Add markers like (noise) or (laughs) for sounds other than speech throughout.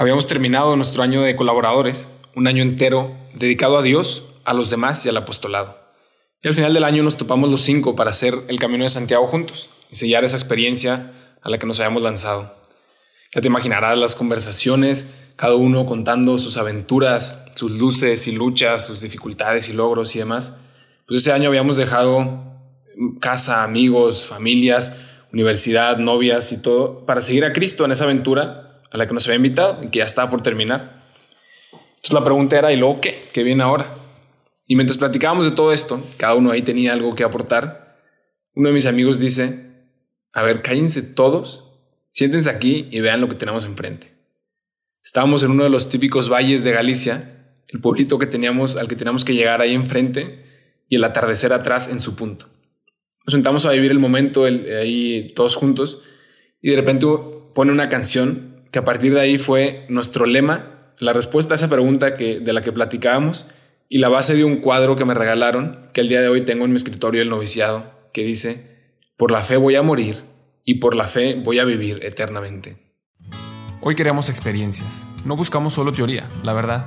Habíamos terminado nuestro año de colaboradores, un año entero dedicado a Dios, a los demás y al apostolado. Y al final del año nos topamos los cinco para hacer el Camino de Santiago juntos y sellar esa experiencia a la que nos habíamos lanzado. Ya te imaginarás las conversaciones, cada uno contando sus aventuras, sus luces y luchas, sus dificultades y logros y demás. Pues ese año habíamos dejado casa, amigos, familias, universidad, novias y todo para seguir a Cristo en esa aventura a la que nos había invitado y que ya estaba por terminar. Entonces la pregunta era, ¿y luego qué? ¿Qué viene ahora? Y mientras platicábamos de todo esto, cada uno ahí tenía algo que aportar, uno de mis amigos dice, a ver, cállense todos, siéntense aquí y vean lo que tenemos enfrente. Estábamos en uno de los típicos valles de Galicia, el pueblito que teníamos, al que teníamos que llegar ahí enfrente y el atardecer atrás en su punto. Nos sentamos a vivir el momento ahí todos juntos y de repente pone una canción que a partir de ahí fue nuestro lema, la respuesta a esa pregunta que, de la que platicábamos y la base de un cuadro que me regalaron que el día de hoy tengo en mi escritorio del noviciado que dice, por la fe voy a morir y por la fe voy a vivir eternamente. Hoy queremos experiencias, no buscamos solo teoría, la verdad.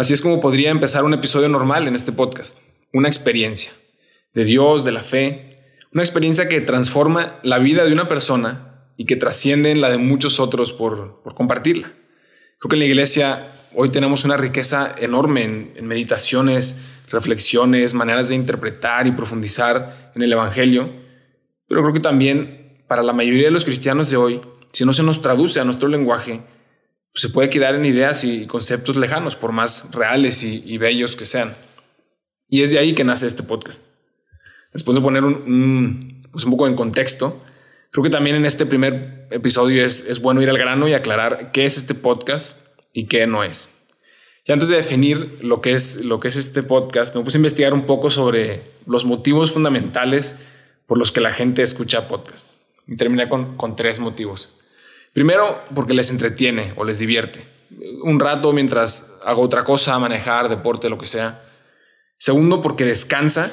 Así es como podría empezar un episodio normal en este podcast. Una experiencia de Dios, de la fe, una experiencia que transforma la vida de una persona y que trasciende en la de muchos otros por, compartirla. Creo que en la iglesia hoy tenemos una riqueza enorme en, en meditaciones, reflexiones, maneras de interpretar y profundizar en el Evangelio, pero creo que también para la mayoría de los cristianos de hoy, si no se nos traduce a nuestro lenguaje, se puede quedar en ideas y conceptos lejanos, por más reales y, bellos que sean. Y es de ahí que nace este podcast. Después de poner un, pues un poco en contexto, creo que también en este primer episodio es, es bueno ir al grano y aclarar qué es este podcast y qué no es. Y antes de definir lo que es, lo que es este podcast, me puse a investigar un poco sobre los motivos fundamentales por los que la gente escucha podcast. Y terminé con, con tres motivos. Primero, porque les entretiene o les divierte. Un rato mientras hago otra cosa, manejar, deporte, lo que sea. Segundo, porque descansa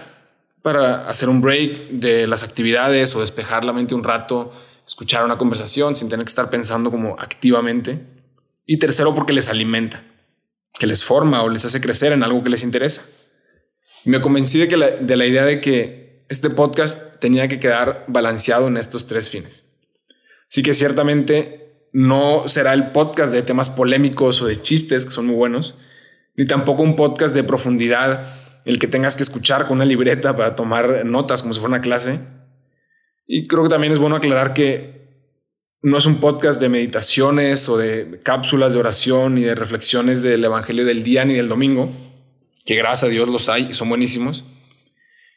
para hacer un break de las actividades o despejar la mente un rato, escuchar una conversación sin tener que estar pensando como activamente. Y tercero, porque les alimenta, que les forma o les hace crecer en algo que les interesa. Me convencí de, que de la idea de que este podcast tenía que quedar balanceado en estos tres fines. Sí que ciertamente no será el podcast de temas polémicos o de chistes, que son muy buenos, ni tampoco un podcast de profundidad, el que tengas que escuchar con una libreta para tomar notas como si fuera una clase. Y creo que también es bueno aclarar que no es un podcast de meditaciones o de cápsulas de oración ni de reflexiones del Evangelio del día ni del domingo, que gracias a Dios los hay y son buenísimos,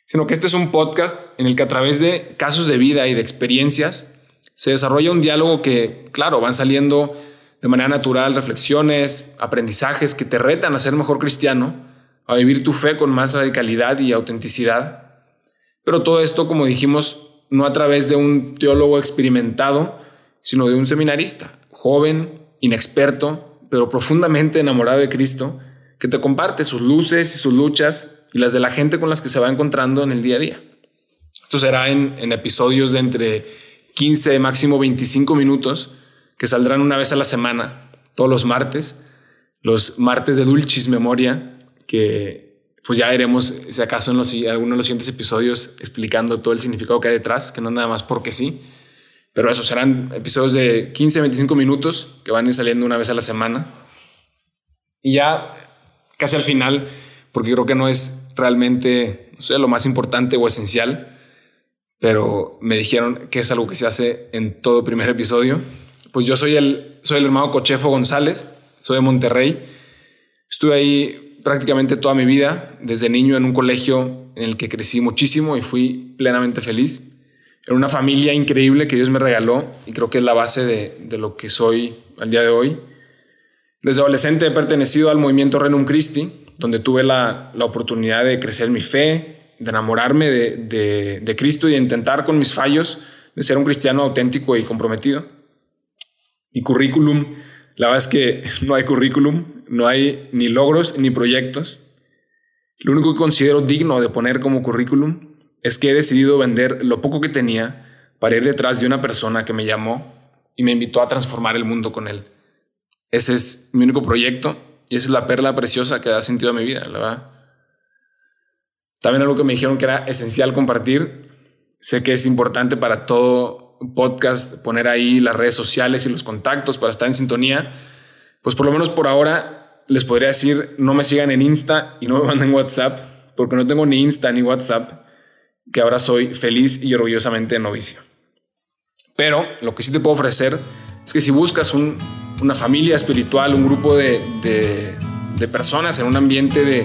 sino que este es un podcast en el que a través de casos de vida y de experiencias se desarrolla un diálogo que, claro, van saliendo de manera natural reflexiones, aprendizajes que te retan a ser mejor cristiano, a vivir tu fe con más radicalidad y autenticidad. Pero todo esto, como dijimos, no a través de un teólogo experimentado, sino de un seminarista, joven, inexperto, pero profundamente enamorado de Cristo, que te comparte sus luces y sus luchas y las de la gente con las que se va encontrando en el día a día. Esto será en, episodios de entre 15, máximo 25 minutos que saldrán una vez a la semana, todos los martes, los martes de Dulcis Memoria, que pues ya veremos si acaso en los, algunos de los siguientes episodios explicando todo el significado que hay detrás, que no nada más porque sí. Pero eso serán episodios de 15, 25 minutos que van a ir saliendo una vez a la semana. Y ya casi al final, porque creo que no es realmente no sé, lo más importante o esencial, pero me dijeron que es algo que se hace en todo primer episodio. Pues yo soy el, soy el hermano Cochefo González, soy de Monterrey. Estuve ahí prácticamente toda mi vida, desde niño en un colegio en el que crecí muchísimo y fui plenamente feliz. Era una familia increíble que Dios me regaló y creo que es la base de, de lo que soy al día de hoy. Desde adolescente he pertenecido al movimiento Renum Christi, donde tuve la, la oportunidad de crecer mi fe, de enamorarme de, de, de Cristo y de intentar con mis fallos de ser un cristiano auténtico y comprometido. Mi currículum, la verdad es que (laughs) no hay currículum, no hay ni logros ni proyectos. Lo único que considero digno de poner como currículum es que he decidido vender lo poco que tenía para ir detrás de una persona que me llamó y me invitó a transformar el mundo con él. Ese es mi único proyecto y esa es la perla preciosa que da sentido a mi vida, la verdad. También algo que me dijeron que era esencial compartir. Sé que es importante para todo podcast poner ahí las redes sociales y los contactos para estar en sintonía. Pues por lo menos por ahora les podría decir no me sigan en Insta y no me manden WhatsApp porque no tengo ni Insta ni WhatsApp, que ahora soy feliz y orgullosamente novicio. Pero lo que sí te puedo ofrecer es que si buscas una familia espiritual, un grupo de, de, personas en un ambiente de,